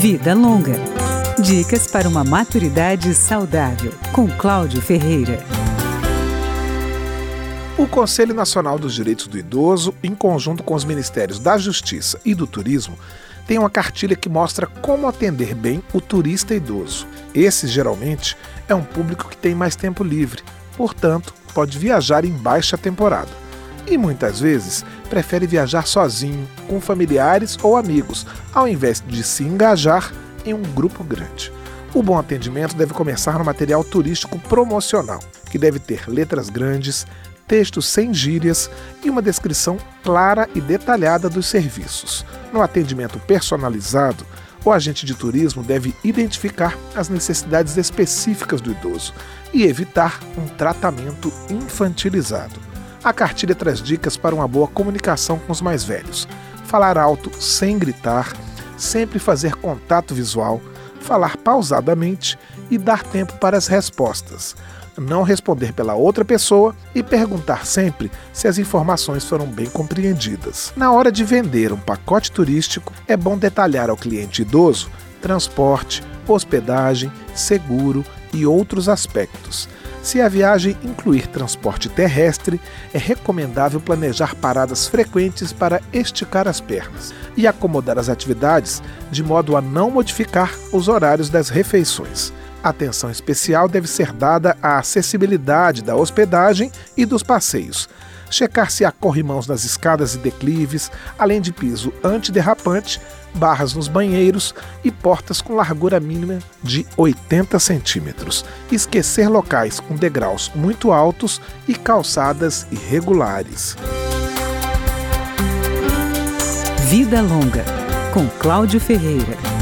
Vida Longa. Dicas para uma maturidade saudável, com Cláudio Ferreira. O Conselho Nacional dos Direitos do Idoso, em conjunto com os Ministérios da Justiça e do Turismo, tem uma cartilha que mostra como atender bem o turista idoso. Esse, geralmente, é um público que tem mais tempo livre, portanto, pode viajar em baixa temporada. E muitas vezes prefere viajar sozinho, com familiares ou amigos, ao invés de se engajar em um grupo grande. O bom atendimento deve começar no material turístico promocional, que deve ter letras grandes, textos sem gírias e uma descrição clara e detalhada dos serviços. No atendimento personalizado, o agente de turismo deve identificar as necessidades específicas do idoso e evitar um tratamento infantilizado. A cartilha traz dicas para uma boa comunicação com os mais velhos. Falar alto sem gritar, sempre fazer contato visual, falar pausadamente e dar tempo para as respostas. Não responder pela outra pessoa e perguntar sempre se as informações foram bem compreendidas. Na hora de vender um pacote turístico, é bom detalhar ao cliente idoso transporte, hospedagem, seguro e outros aspectos. Se a viagem incluir transporte terrestre, é recomendável planejar paradas frequentes para esticar as pernas e acomodar as atividades de modo a não modificar os horários das refeições. Atenção especial deve ser dada à acessibilidade da hospedagem e dos passeios. Checar se há corrimãos nas escadas e declives, além de piso antiderrapante barras nos banheiros e portas com largura mínima de 80 centímetros. Esquecer locais com degraus muito altos e calçadas irregulares. Vida Longa, com Cláudio Ferreira.